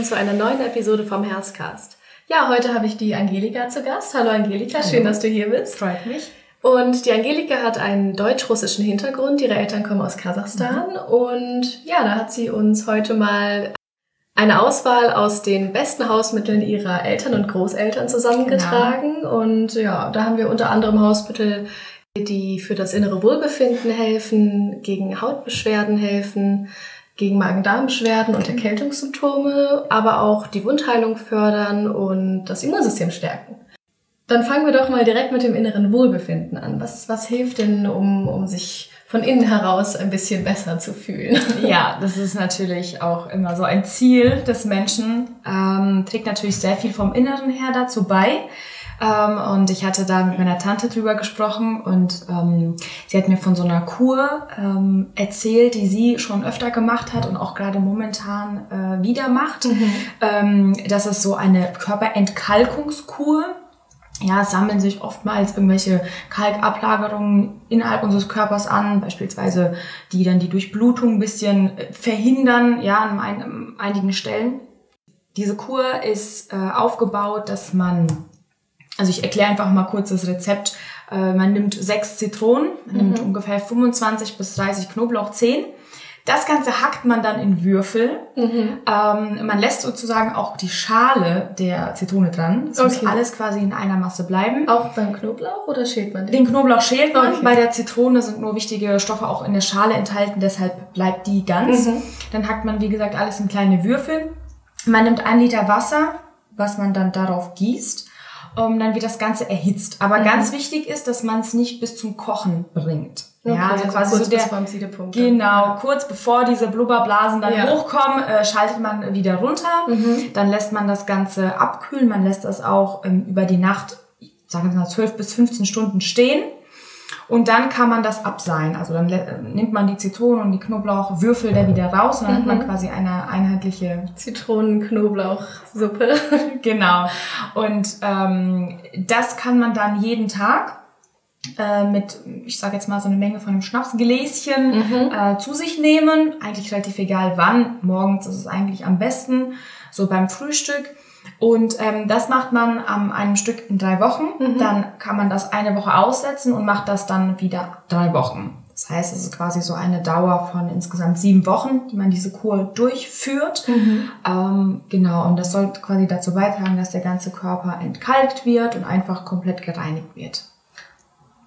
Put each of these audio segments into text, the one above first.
willkommen zu einer neuen Episode vom Herzcast. Ja, heute habe ich die Angelika zu Gast. Hallo Angelika, Hallo. schön, dass du hier bist. Freut mich. Und die Angelika hat einen deutsch-russischen Hintergrund. Ihre Eltern kommen aus Kasachstan. Mhm. Und ja, da hat sie uns heute mal eine Auswahl aus den besten Hausmitteln ihrer Eltern und Großeltern zusammengetragen. Genau. Und ja, da haben wir unter anderem Hausmittel, die für das innere Wohlbefinden helfen, gegen Hautbeschwerden helfen, gegen Magen-Darm-Beschwerden und Erkältungssymptome, aber auch die Wundheilung fördern und das Immunsystem stärken. Dann fangen wir doch mal direkt mit dem inneren Wohlbefinden an. Was, was hilft denn, um, um sich von innen heraus ein bisschen besser zu fühlen? Ja, das ist natürlich auch immer so ein Ziel des Menschen. Ähm, trägt natürlich sehr viel vom Inneren her dazu bei. Ähm, und ich hatte da mit meiner Tante drüber gesprochen und ähm, sie hat mir von so einer Kur ähm, erzählt, die sie schon öfter gemacht hat und auch gerade momentan äh, wieder macht. Mhm. Ähm, das ist so eine Körperentkalkungskur. Ja, es sammeln sich oftmals irgendwelche Kalkablagerungen innerhalb unseres Körpers an, beispielsweise die dann die Durchblutung ein bisschen äh, verhindern, ja, an, ein, an einigen Stellen. Diese Kur ist äh, aufgebaut, dass man also ich erkläre einfach mal kurz das Rezept. Äh, man nimmt sechs Zitronen, man mhm. nimmt ungefähr 25 bis 30 Knoblauchzehen. Das Ganze hackt man dann in Würfel. Mhm. Ähm, man lässt sozusagen auch die Schale der Zitrone dran. Es okay. muss alles quasi in einer Masse bleiben. Auch beim Knoblauch oder schält man den? Den Knoblauch schält man. Okay. Bei der Zitrone sind nur wichtige Stoffe auch in der Schale enthalten, deshalb bleibt die ganz. Mhm. Dann hackt man, wie gesagt, alles in kleine Würfel. Man nimmt ein Liter Wasser, was man dann darauf gießt um, dann wird das Ganze erhitzt. Aber mhm. ganz wichtig ist, dass man es nicht bis zum Kochen bringt. Okay, ja, also, also quasi kurz so der, vom Siedepunkt. Genau, kurz bevor diese Blubberblasen dann ja. hochkommen, äh, schaltet man wieder runter. Mhm. Dann lässt man das Ganze abkühlen. Man lässt das auch ähm, über die Nacht, sagen wir mal, 12 bis 15 Stunden stehen. Und dann kann man das abseihen. Also dann nimmt man die Zitronen und die Knoblauchwürfel da wieder raus und dann mhm. hat man mhm. quasi eine einheitliche Zitronen-Knoblauchsuppe. genau. Und ähm, das kann man dann jeden Tag äh, mit, ich sage jetzt mal so eine Menge von einem Schnapsgläschen mhm. äh, zu sich nehmen. Eigentlich relativ egal wann. Morgens ist es eigentlich am besten. So beim Frühstück. Und ähm, das macht man an einem Stück in drei Wochen. Mhm. Dann kann man das eine Woche aussetzen und macht das dann wieder drei Wochen. Das heißt, es ist quasi so eine Dauer von insgesamt sieben Wochen, die man diese Kur durchführt. Mhm. Ähm, genau, und das soll quasi dazu beitragen, dass der ganze Körper entkalkt wird und einfach komplett gereinigt wird.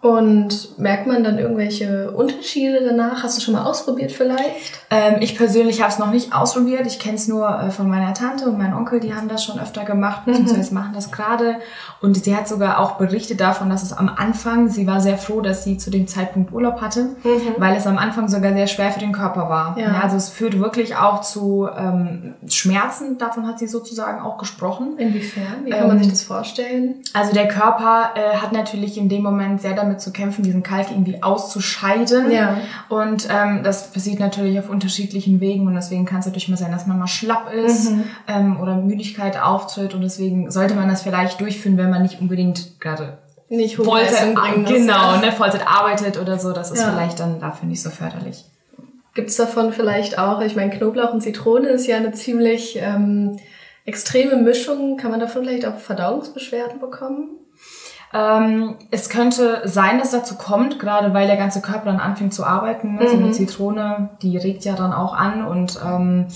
Und merkt man dann irgendwelche Unterschiede danach? Hast du schon mal ausprobiert vielleicht? Ähm, ich persönlich habe es noch nicht ausprobiert. Ich kenne es nur äh, von meiner Tante und meinem Onkel, die haben das schon öfter gemacht, mhm. beziehungsweise machen das gerade. Und sie hat sogar auch berichtet davon, dass es am Anfang, sie war sehr froh, dass sie zu dem Zeitpunkt Urlaub hatte, mhm. weil es am Anfang sogar sehr schwer für den Körper war. Ja. ja also es führt wirklich auch zu ähm, Schmerzen, davon hat sie sozusagen auch gesprochen. Inwiefern? Wie kann ähm, man sich das vorstellen? Also der Körper äh, hat natürlich in dem Moment sehr damit zu kämpfen, diesen Kalk irgendwie auszuscheiden. Ja. Und ähm, das passiert natürlich auf unterschiedlichen Wegen und deswegen kann es natürlich mal sein, dass man mal schlapp ist mhm. ähm, oder Müdigkeit auftritt und deswegen sollte man das vielleicht durchführen, wenn man nicht unbedingt gerade nicht Vollzeit, genau, ne, Vollzeit arbeitet oder so. Das ist ja. vielleicht dann dafür nicht so förderlich. Gibt's davon vielleicht auch, ich meine, Knoblauch und Zitrone ist ja eine ziemlich ähm, extreme Mischung. Kann man davon vielleicht auch Verdauungsbeschwerden bekommen? Ähm, es könnte sein, dass dazu kommt, gerade weil der ganze Körper dann anfängt zu arbeiten. Also mhm. eine Zitrone, die regt ja dann auch an und ähm,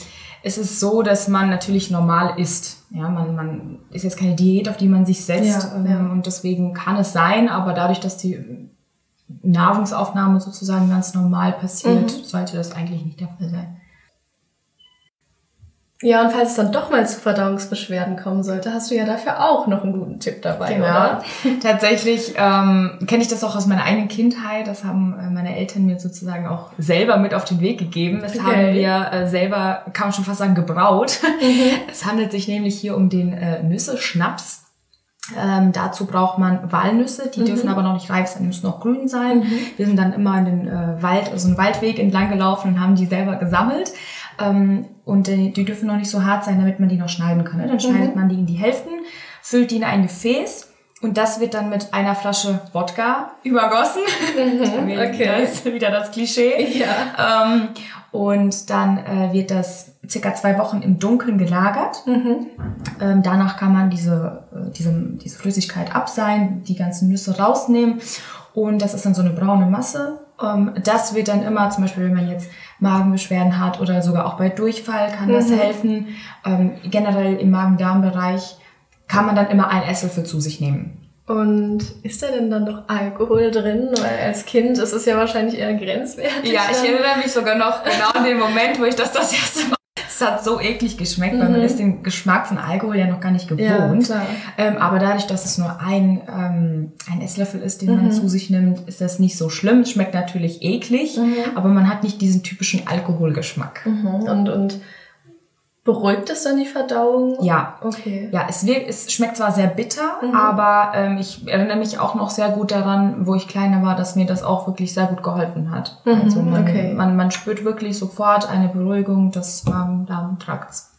es ist so, dass man natürlich normal isst. Ja, man, man ist jetzt keine Diät, auf die man sich setzt ja, ähm, ja. und deswegen kann es sein, aber dadurch, dass die Nahrungsaufnahme sozusagen ganz normal passiert, mhm. sollte das eigentlich nicht der Fall sein. Ja, und falls es dann doch mal zu Verdauungsbeschwerden kommen sollte, hast du ja dafür auch noch einen guten Tipp dabei, genau. oder? Tatsächlich ähm, kenne ich das auch aus meiner eigenen Kindheit. Das haben äh, meine Eltern mir sozusagen auch selber mit auf den Weg gegeben. Das okay. haben wir äh, selber, kann man schon fast sagen, gebraut. Mhm. Es handelt sich nämlich hier um den äh, Nüsse-Schnaps. Ähm, dazu braucht man Walnüsse, die mhm. dürfen aber noch nicht reif sein, die müssen noch grün sein. Mhm. Wir sind dann immer in den äh, Wald, also einen Waldweg entlang gelaufen und haben die selber gesammelt. Ähm, und äh, die dürfen noch nicht so hart sein, damit man die noch schneiden kann. Ne? Dann schneidet mhm. man die in die Hälften, füllt die in ein Gefäß und das wird dann mit einer Flasche Wodka übergossen. Mhm, okay. Das ist wieder das Klischee. Ja. Ähm, und dann äh, wird das circa zwei Wochen im Dunkeln gelagert. Mhm. Ähm, danach kann man diese, äh, diese, diese Flüssigkeit abseihen, die ganzen Nüsse rausnehmen und das ist dann so eine braune Masse. Ähm, das wird dann immer, zum Beispiel, wenn man jetzt Magenbeschwerden hat oder sogar auch bei Durchfall kann das mhm. helfen. Ähm, generell im Magen-Darm-Bereich kann man dann immer ein Esslöffel zu sich nehmen. Und ist da denn dann noch Alkohol drin? Weil als Kind ist es ja wahrscheinlich eher grenzwertig. Ja, ich erinnere mich sogar noch genau an den Moment, wo ich das das erste Mal es hat so eklig geschmeckt, mhm. weil man mhm. ist den Geschmack von Alkohol ja noch gar nicht gewohnt. Ja, ähm, aber dadurch, dass es nur ein, ähm, ein Esslöffel ist, den mhm. man zu sich nimmt, ist das nicht so schlimm. Es schmeckt natürlich eklig, mhm. aber man hat nicht diesen typischen Alkoholgeschmack. Mhm. Und, und Beruhigt es dann die Verdauung? Ja. Okay. Ja, es, wirkt, es schmeckt zwar sehr bitter, mhm. aber ähm, ich erinnere mich auch noch sehr gut daran, wo ich kleiner war, dass mir das auch wirklich sehr gut geholfen hat. Mhm. Also man, okay. man, man spürt wirklich sofort eine Beruhigung des Magen-Darm-Trakts.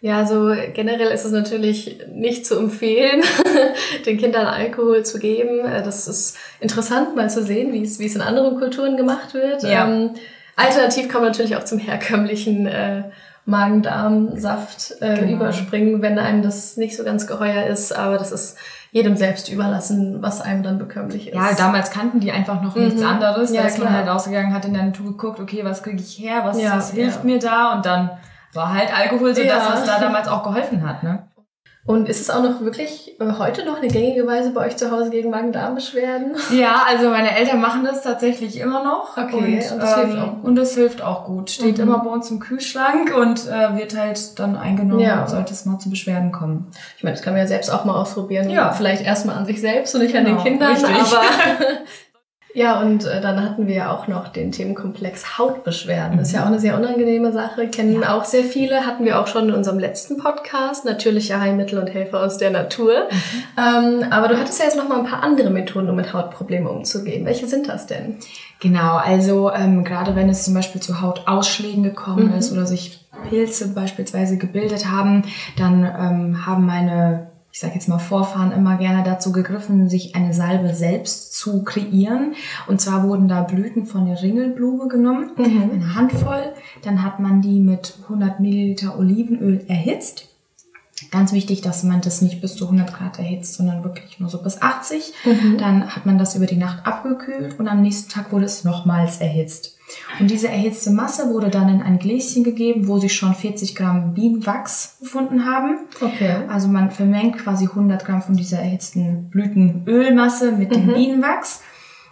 Ja, also generell ist es natürlich nicht zu empfehlen, den Kindern Alkohol zu geben. Äh, das ist interessant mal zu sehen, wie es, wie es in anderen Kulturen gemacht wird. Ja. Ähm, alternativ kann man natürlich auch zum herkömmlichen äh, Magen-Darm-Saft äh, genau. überspringen, wenn einem das nicht so ganz geheuer ist. Aber das ist jedem selbst überlassen, was einem dann bekömmlich ist. Ja, damals kannten die einfach noch mhm. nichts anderes. Ja, da ist man halt rausgegangen, hat in der Natur geguckt, okay, was kriege ich her, was, ja, was hilft ja. mir da? Und dann war halt Alkohol so ja. das, was da damals auch geholfen hat. Ne? Und ist es auch noch wirklich äh, heute noch eine gängige Weise bei euch zu Hause gegen Magen-Darm-Beschwerden? Ja, also meine Eltern machen das tatsächlich immer noch. Okay, und, und das, ähm, hilft auch und das hilft auch gut. Steht mhm. immer bei uns im Kühlschrank und äh, wird halt dann eingenommen, ja. sollte es mal zu Beschwerden kommen. Ich meine, das kann man ja selbst auch mal ausprobieren. Ja. Vielleicht erstmal an sich selbst und nicht genau, an den Kindern. Richtig. Aber Ja, und äh, dann hatten wir ja auch noch den Themenkomplex Hautbeschwerden. Das ist ja auch eine sehr unangenehme Sache, kennen ja. auch sehr viele, hatten wir auch schon in unserem letzten Podcast, natürliche Heilmittel und Helfer aus der Natur. Mhm. Ähm, aber du hattest ja jetzt noch mal ein paar andere Methoden, um mit Hautproblemen umzugehen. Welche sind das denn? Genau, also ähm, gerade wenn es zum Beispiel zu Hautausschlägen gekommen mhm. ist oder sich Pilze beispielsweise gebildet haben, dann ähm, haben meine ich sage jetzt mal Vorfahren immer gerne dazu gegriffen, sich eine Salbe selbst zu kreieren. Und zwar wurden da Blüten von der Ringelblume genommen, mhm. eine Handvoll. Dann hat man die mit 100 Milliliter Olivenöl erhitzt. Ganz wichtig, dass man das nicht bis zu 100 Grad erhitzt, sondern wirklich nur so bis 80. Mhm. Dann hat man das über die Nacht abgekühlt und am nächsten Tag wurde es nochmals erhitzt. Und diese erhitzte Masse wurde dann in ein Gläschen gegeben, wo sich schon 40 Gramm Bienenwachs befunden haben. Okay. Also man vermengt quasi 100 Gramm von dieser erhitzten Blütenölmasse mit dem mhm. Bienenwachs.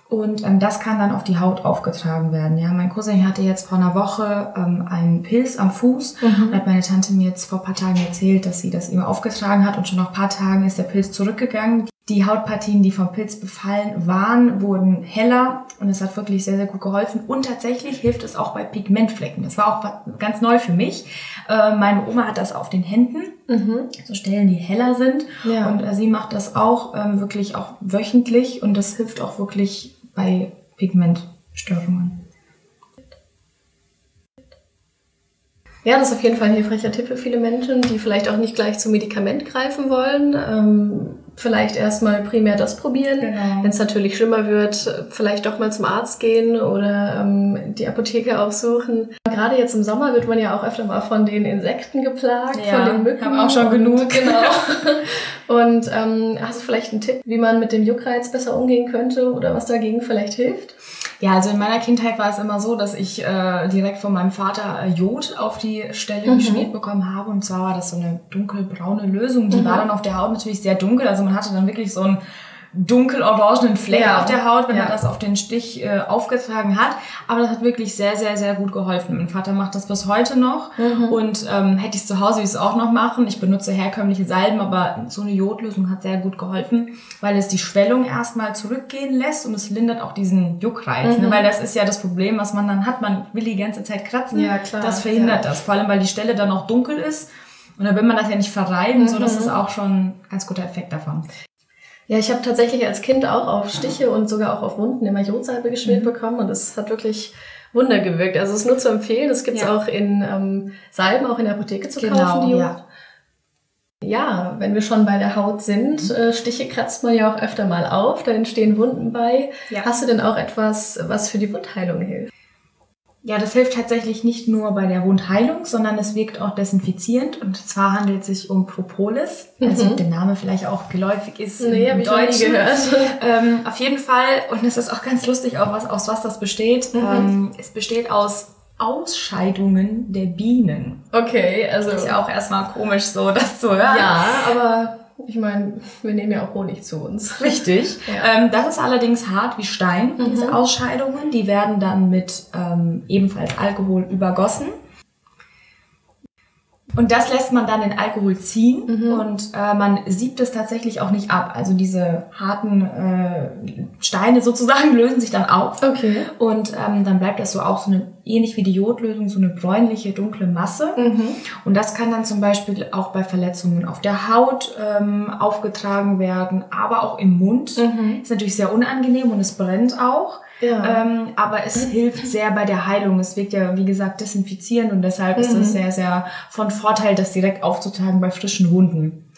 Und ähm, das kann dann auf die Haut aufgetragen werden. Ja, mein Cousin hatte jetzt vor einer Woche ähm, einen Pilz am Fuß mhm. und hat meine Tante mir jetzt vor paar Tagen erzählt, dass sie das ihm aufgetragen hat und schon nach paar Tagen ist der Pilz zurückgegangen. Die Hautpartien, die vom Pilz befallen waren, wurden heller und es hat wirklich sehr, sehr gut geholfen. Und tatsächlich hilft es auch bei Pigmentflecken. Das war auch ganz neu für mich. Äh, meine Oma hat das auf den Händen, mhm. so Stellen, die heller sind. Ja. Und äh, sie macht das auch ähm, wirklich auch wöchentlich und das hilft auch wirklich bei Pigmentstörungen. Ja, das ist auf jeden Fall ein hilfreicher Tipp für viele Menschen, die vielleicht auch nicht gleich zum Medikament greifen wollen. Ähm, vielleicht erstmal primär das probieren. Genau. Wenn es natürlich schlimmer wird, vielleicht doch mal zum Arzt gehen oder ähm, die Apotheke aufsuchen. Gerade jetzt im Sommer wird man ja auch öfter mal von den Insekten geplagt, ja, von den Mücken. Haben auch schon genug. Genau. und ähm, hast du vielleicht einen Tipp, wie man mit dem Juckreiz besser umgehen könnte oder was dagegen vielleicht hilft? Ja, also in meiner Kindheit war es immer so, dass ich äh, direkt von meinem Vater äh, Jod auf die Stelle mhm. geschmiert bekommen habe. Und zwar war das so eine dunkelbraune Lösung. Die mhm. war dann auf der Haut natürlich sehr dunkel. Also man hatte dann wirklich so ein dunkel-orangenen Fleck ja. auf der Haut, wenn ja. er das auf den Stich äh, aufgetragen hat. Aber das hat wirklich sehr, sehr, sehr gut geholfen. Mein Vater macht das bis heute noch mhm. und ähm, hätte ich es zu Hause, würde ich es auch noch machen. Ich benutze herkömmliche Salben, aber so eine Jodlösung hat sehr gut geholfen, weil es die Schwellung erstmal zurückgehen lässt und es lindert auch diesen Juckreiz. Ne? Mhm. Ne? Weil das ist ja das Problem, was man dann hat. Man will die ganze Zeit kratzen. Ja, klar. Das verhindert ja. das. Vor allem, weil die Stelle dann auch dunkel ist. Und dann will man das ja nicht verreiben, mhm. so das ist auch schon ein ganz guter Effekt davon. Ja, ich habe tatsächlich als Kind auch auf Stiche und sogar auch auf Wunden immer Jodsalbe geschmiert mhm. bekommen und es hat wirklich Wunder gewirkt. Also es ist nur zu empfehlen. Es gibt es ja. auch in ähm, Salben, auch in der Apotheke zu genau, kaufen. Die ja. ja, wenn wir schon bei der Haut sind, mhm. äh, Stiche kratzt man ja auch öfter mal auf, da entstehen Wunden bei. Ja. Hast du denn auch etwas, was für die Wundheilung hilft? Ja, das hilft tatsächlich nicht nur bei der Wundheilung, sondern es wirkt auch desinfizierend. Und zwar handelt es sich um Propolis, also Mhm. der Name vielleicht auch geläufig ist Nee, im ich noch nie Deutschen. gehört. Ähm, auf jeden Fall, und es ist auch ganz lustig, auch was, aus was das besteht. Mhm. Ähm, es besteht aus Ausscheidungen der Bienen. Okay, also. Ist ja auch erstmal komisch, so das zu hören. Ja, aber ich meine, wir nehmen ja auch Honig zu uns. Richtig. Ja. Ähm, das ist allerdings hart wie Stein, diese Mhm. Ausscheidungen. Die werden dann mit ähm, ebenfalls Alkohol übergossen. Und das lässt man dann in Alkohol ziehen Mhm. und äh, man siebt es tatsächlich auch nicht ab. Also diese harten äh, Steine sozusagen lösen sich dann auf. Okay. Und ähm, dann bleibt das so auch so eine, ähnlich wie die Jodlösung, so eine bräunliche, dunkle Masse. Mhm. Und das kann dann zum Beispiel auch bei Verletzungen auf der Haut ähm, aufgetragen werden, aber auch im Mund. Mhm. Ist natürlich sehr unangenehm und es brennt auch. Ja. Ähm, aber es hilft sehr bei der Heilung. Es wirkt ja, wie gesagt, desinfizierend und deshalb ist Mhm. es sehr, sehr von Vorteil, das direkt aufzutragen bei frischen Wunden.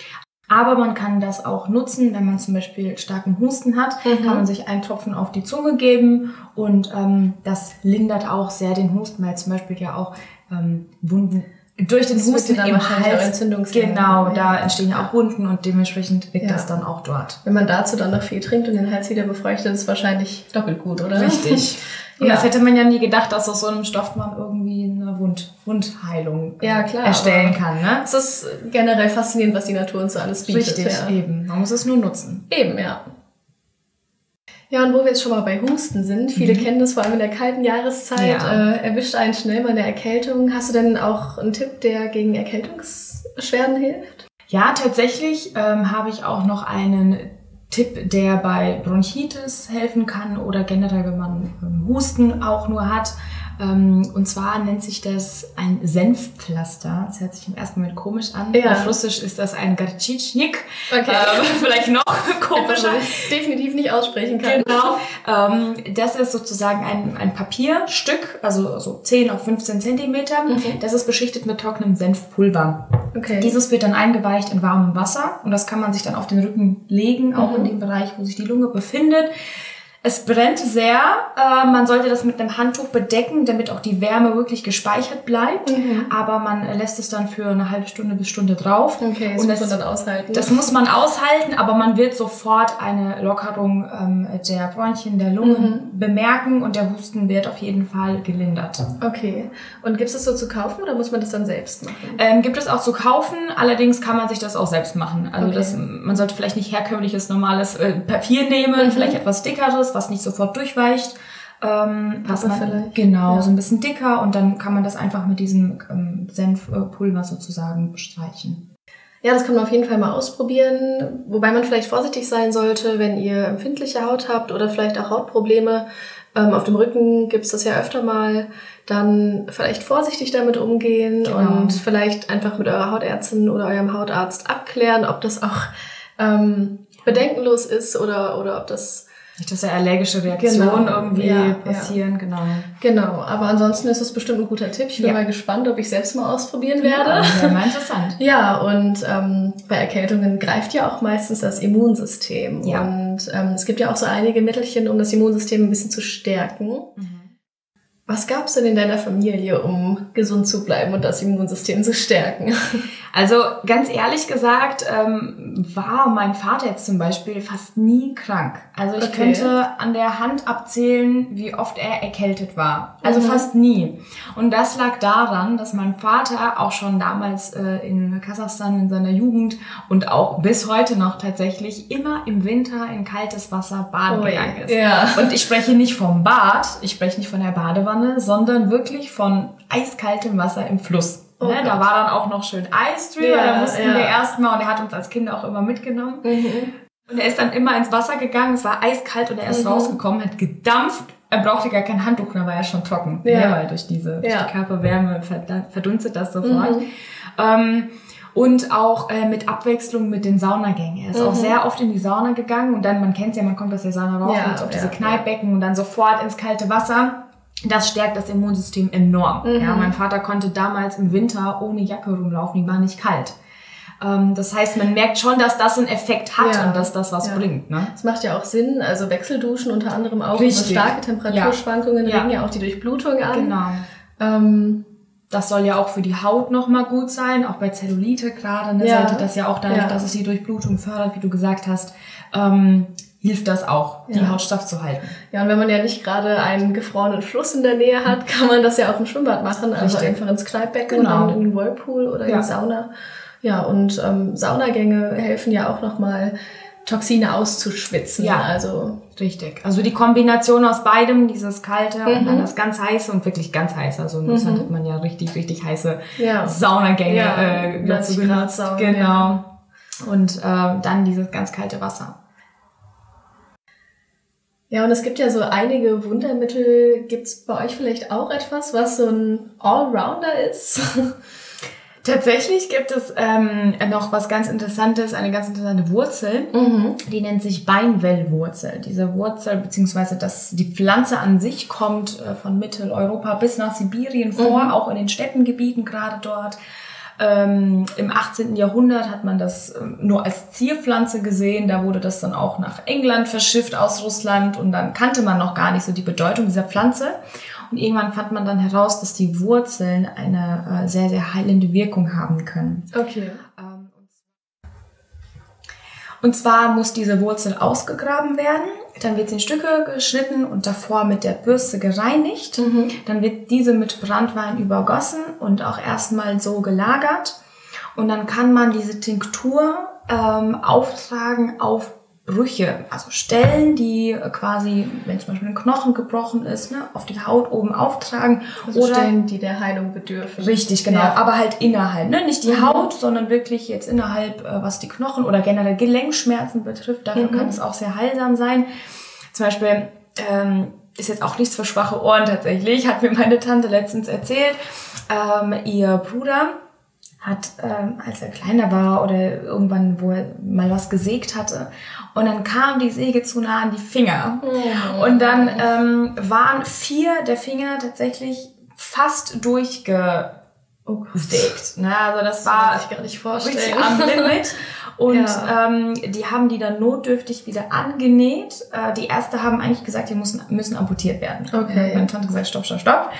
Aber man kann das auch nutzen, wenn man zum Beispiel starken Husten hat, Mhm. kann man sich einen Tropfen auf die Zunge geben und ähm, das lindert auch sehr den Husten, weil zum Beispiel ja auch ähm, Wunden durch den Das Husten im Hals. Genau, ja. da entstehen ja auch Wunden und dementsprechend wirkt Ja. das dann auch dort. Wenn man dazu dann noch viel trinkt und den Hals wieder befeuchtet, ist es wahrscheinlich doppelt gut, oder? Richtig. Und Ja. das hätte man ja nie gedacht, dass aus so einem Stoff man irgendwie eine Wund Wundheilung äh, Ja, klar, erstellen kann. Ne? Es ist generell faszinierend, was die Natur uns so alles bietet. Richtig, Ja. eben. Man muss es nur nutzen. Eben, ja. Ja, und wo wir jetzt schon mal bei Husten sind, viele kennen das vor allem in der kalten Jahreszeit, Ja. äh, erwischt einen schnell mal eine Erkältung. Hast du denn auch einen Tipp, der gegen Erkältungsbeschwerden hilft? Ja, tatsächlich ähm, habe ich auch noch einen Tipp, der bei Bronchitis helfen kann oder generell, wenn man Husten auch nur hat. Ähm, und zwar nennt sich das ein Senfpflaster. Das hört sich im ersten Moment komisch an. Ja. Auf Russisch ist das ein Gartschitschnik. Okay. Ähm, vielleicht noch komischer. definitiv nicht aussprechen kann. Genau. Ähm, das ist sozusagen ein, ein Papierstück, also so 10 auf 15 Zentimeter. Mhm. Das ist beschichtet mit trockenem Senfpulver. Okay. Dieses wird dann eingeweicht in warmem Wasser und das kann man sich dann auf den Rücken legen, auch Mhm. in dem Bereich, wo sich die Lunge befindet. Es brennt sehr. Äh, man sollte das mit einem Handtuch bedecken, damit auch die Wärme wirklich gespeichert bleibt. Mhm. Aber man lässt es dann für eine halbe Stunde bis Stunde drauf. okay, das und muss das- man dann aushalten. Das muss man aushalten, aber man wird sofort eine Lockerung ähm, der Bronchien, der Lungen Mhm. bemerken und der Husten wird auf jeden Fall gelindert. okay. Und gibt es das so zu kaufen oder muss man das dann selbst machen? Ähm, gibt es auch zu kaufen, allerdings kann man sich das auch selbst machen. Also Okay. das, man sollte vielleicht nicht herkömmliches normales äh, Papier nehmen, Mhm. vielleicht etwas dickeres, was nicht sofort durchweicht. Ähm, was man, vielleicht, genau, ja. so ein bisschen dicker und dann kann man das einfach mit diesem ähm, Senfpulver sozusagen bestreichen. Ja, das kann man auf jeden Fall mal ausprobieren. Wobei man vielleicht vorsichtig sein sollte, wenn ihr empfindliche Haut habt oder vielleicht auch Hautprobleme. Ähm, auf dem Rücken gibt's das ja öfter mal. Dann vielleicht vorsichtig damit umgehen Genau. und vielleicht einfach mit eurer Hautärztin oder eurem Hautarzt abklären, ob das auch ähm, bedenkenlos ist oder, oder ob das dass ja allergische Reaktionen Genau, irgendwie ja, passieren, genau. Genau, aber ansonsten ist es bestimmt ein guter Tipp. Ich bin Ja. mal gespannt, ob ich selbst mal ausprobieren werde. Ja, wäre mal interessant. Ja, und ähm, bei Erkältungen greift ja auch meistens das Immunsystem. Ja. Und ähm, es gibt ja auch so einige Mittelchen, um das Immunsystem ein bisschen zu stärken. Was gab's denn in deiner Familie, um gesund zu bleiben und das Immunsystem zu stärken? Also ganz ehrlich gesagt, ähm, war mein Vater jetzt zum Beispiel fast nie krank. Also ich Okay. könnte an der Hand abzählen, wie oft er erkältet war. Also Mhm. fast nie. Und das lag daran, dass mein Vater auch schon damals äh, in Kasachstan in seiner Jugend und auch bis heute noch tatsächlich immer im Winter in kaltes Wasser baden Ui, gegangen ist. ja. Und ich spreche nicht vom Bad, ich spreche nicht von der Badewanne, sondern wirklich von eiskaltem Wasser im Fluss. Oh ne? Da war dann auch noch schön Eis drüber, Ja, da mussten ja. wir erstmal und er hat uns als Kinder auch immer mitgenommen. Und er ist dann immer ins Wasser gegangen, es war eiskalt und er ist Mhm. rausgekommen, hat gedampft. Er brauchte gar kein Handtuch, da war er schon trocken. Ja. Ne? Weil durch diese Ja. die Körperwärme verdunstet das sofort. Mhm. Ähm, und auch äh, mit Abwechslung mit den Saunagängen. Er ist auch Mhm. sehr oft in die Sauna gegangen und dann, man kennt ja, man kommt aus der Sauna raus, Ja, und auf diese ja, Kneippbecken und dann sofort ins kalte Wasser. Das stärkt das Immunsystem enorm. Mhm. Ja, mein Vater konnte damals im Winter ohne Jacke rumlaufen, die war nicht kalt. Ähm, das heißt, man merkt schon, dass das einen Effekt hat Ja. und dass das was Ja. bringt. Ne? Das macht ja auch Sinn. Also Wechselduschen unter anderem auch. Richtig. Also starke Temperaturschwankungen Ja. regen ja auch die Durchblutung an. Genau. Ähm, Das soll ja auch für die Haut nochmal gut sein, auch bei Zellulite gerade. Ne, Ja. sollte das ja auch dadurch, Ja. dass es die Durchblutung fördert, wie du gesagt hast, ähm, hilft das auch, die Ja. Haut straff zu halten. ja, und wenn man ja nicht gerade einen gefrorenen Fluss in der Nähe hat, kann man das ja auch im Schwimmbad machen. Also Richtig. einfach ins Kneippbecken Genau. und in den Whirlpool oder in die Sauna. Ja, und ähm, Saunagänge helfen ja auch nochmal, Toxine auszuschwitzen. Ja. Also Richtig. Also die Kombination aus beidem, dieses kalte und Mhm. dann das ganz heiße und wirklich ganz heiße. Also in Russland hat man ja richtig, richtig heiße ja. Saunagänge Ja, äh, dazu 90 Grad genutzt. Sauna, Genau. ja. Und ähm, dann dieses ganz kalte Wasser. Ja, und es gibt ja so einige Wundermittel. Gibt's bei euch vielleicht auch etwas, was so ein Allrounder ist? Tatsächlich gibt es ähm, noch was ganz Interessantes, eine ganz interessante Wurzel. mhm. Die nennt sich Beinwellwurzel. Diese Wurzel, beziehungsweise das, die Pflanze an sich kommt äh, von Mitteleuropa bis nach Sibirien vor, Mhm. auch in den Steppengebieten gerade dort. Ähm, Im 18. Jahrhundert hat man das ähm, nur als Zierpflanze gesehen. Da wurde das dann auch nach England verschifft aus Russland und dann kannte man noch gar nicht so die Bedeutung dieser Pflanze. Und irgendwann fand man dann heraus, dass die Wurzeln eine äh, sehr, sehr heilende Wirkung haben können. Okay. Ähm, Und zwar muss diese Wurzel ausgegraben werden, dann wird sie in Stücke geschnitten und davor mit der Bürste gereinigt. Mhm. Dann wird diese mit Brandwein übergossen und auch erstmal so gelagert. Und dann kann man diese Tinktur ähm, auftragen auf Brüche, also Stellen, die äh, quasi, wenn zum Beispiel ein Knochen gebrochen ist, ne, auf die Haut oben auftragen. Also Stellen, die der Heilung bedürfen. Richtig, genau. Ja. Aber halt innerhalb, ne? Nicht die Mhm. Haut, sondern wirklich jetzt innerhalb, äh, was die Knochen oder generell Gelenkschmerzen betrifft. Dafür Mhm. kann es auch sehr heilsam sein. Zum Beispiel ähm, ist jetzt auch nichts für schwache Ohren tatsächlich. Hat mir meine Tante letztens erzählt. Ähm, ihr Bruder hat, ähm, als er kleiner war oder irgendwann, wo er mal was gesägt hatte, und dann kam die Säge zu nah an die Finger. Mhm. Und dann ähm, waren vier der Finger tatsächlich fast durchgesägt. Oh Gott. Ne? Also das Das war sich gar nicht vorstellen. am Limit. Und Ja. ähm, die haben die dann notdürftig wieder angenäht. Äh, die erste haben eigentlich gesagt, die müssen, müssen amputiert werden. Okay. Meine Tante gesagt, stopp, stopp, stopp.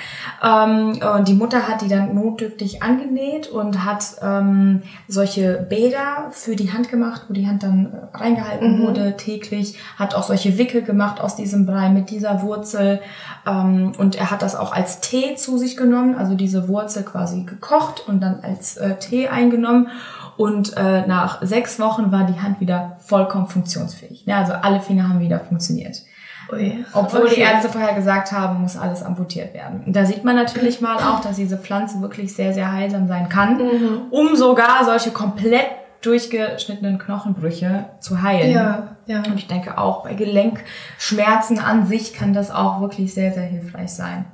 Ähm, und die Mutter hat die dann notdürftig angenäht und hat ähm, solche Bäder für die Hand gemacht, wo die Hand dann äh, reingehalten Mhm. wurde täglich. Hat auch solche Wickel gemacht aus diesem Brei mit dieser Wurzel. Ähm, und er hat das auch als Tee zu sich genommen, also diese Wurzel quasi gekocht und dann als äh, Tee eingenommen. Und äh, nach sechs Wochen war die Hand wieder vollkommen funktionsfähig. Ja, also alle Finger haben wieder funktioniert. Ui. Obwohl die Okay. Ärzte vorher gesagt haben, muss alles amputiert werden. Und da sieht man natürlich mal auch, dass diese Pflanze wirklich sehr, sehr heilsam sein kann, Mhm. um sogar solche komplett durchgeschnittenen Knochenbrüche zu heilen. Ja, ja. Und ich denke auch bei Gelenkschmerzen an sich kann das auch wirklich sehr, sehr hilfreich sein.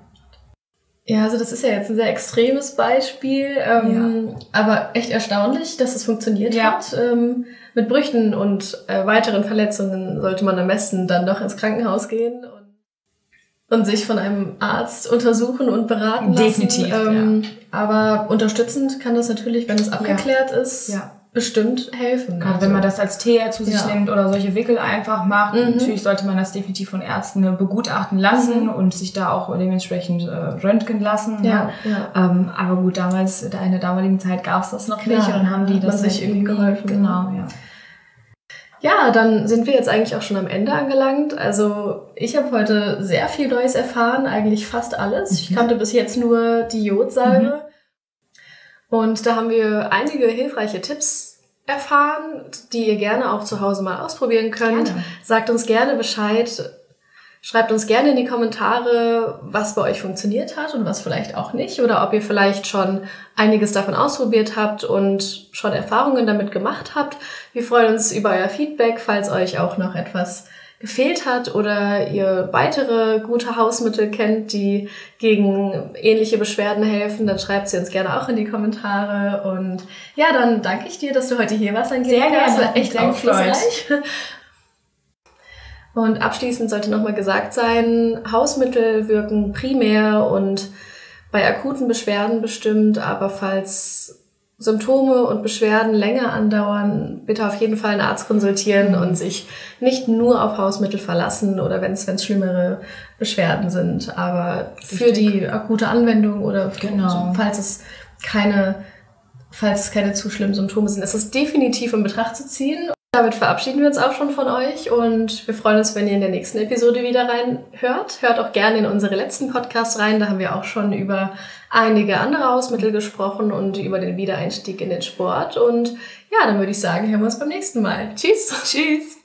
Ja, also das ist ja jetzt ein sehr extremes Beispiel, ähm, aber echt erstaunlich, dass es funktioniert Ja. hat. Ähm, mit Brüchen und äh, weiteren Verletzungen sollte man am besten dann doch ins Krankenhaus gehen und, und sich von einem Arzt untersuchen und beraten lassen. Definitiv, Ähm, Aber unterstützend kann das natürlich, wenn es abgeklärt ist, Ja. Bestimmt helfen. Gerade wenn man das als Tee zu sich Ja. nimmt oder solche Wickel einfach macht, Mhm. natürlich sollte man das definitiv von Ärzten begutachten lassen Mhm. und sich da auch dementsprechend äh, röntgen lassen. ja, ne? ja. Ähm, aber gut, damals, da in der damaligen Zeit gab es das noch nicht und dann haben die das sich irgendwie geholfen. Genau, ja. Ja, dann sind wir jetzt eigentlich auch schon am Ende angelangt. Also ich habe heute sehr viel Neues erfahren, eigentlich fast alles. Ich Mhm. kannte bis jetzt nur die Jodsalbe. Und da haben wir einige hilfreiche Tipps erfahren, die ihr gerne auch zu Hause mal ausprobieren könnt. Gerne. Sagt uns gerne Bescheid. Schreibt uns gerne in die Kommentare, was bei euch funktioniert hat und was vielleicht auch nicht. Oder ob ihr vielleicht schon einiges davon ausprobiert habt und schon Erfahrungen damit gemacht habt. Wir freuen uns über euer Feedback, falls euch auch noch etwas gefehlt hat oder ihr weitere gute Hausmittel kennt, die gegen ähnliche Beschwerden helfen, dann schreibt sie uns gerne auch in die Kommentare. Und ja, dann danke ich dir, dass du heute hier warst, Angelika. Sehr gerne, Das war echt sehr aufschlussreich. Und abschließend sollte nochmal gesagt sein, Hausmittel wirken primär und bei akuten Beschwerden bestimmt, aber falls Symptome und Beschwerden länger andauern, bitte auf jeden Fall einen Arzt konsultieren und sich nicht nur auf Hausmittel verlassen oder wenn es schlimmere Beschwerden sind. Aber für die akute Anwendung oder genau. falls es keine falls es keine zu schlimmen Symptome sind, ist es definitiv in Betracht zu ziehen. Damit verabschieden wir uns auch schon von euch und wir freuen uns, wenn ihr in der nächsten Episode wieder reinhört. Hört auch gerne in unsere letzten Podcasts rein. Da haben wir auch schon über einige andere Hausmittel gesprochen und über den Wiedereinstieg in den Sport. Und ja, dann würde ich sagen, hören wir uns beim nächsten Mal. Tschüss. Tschüss.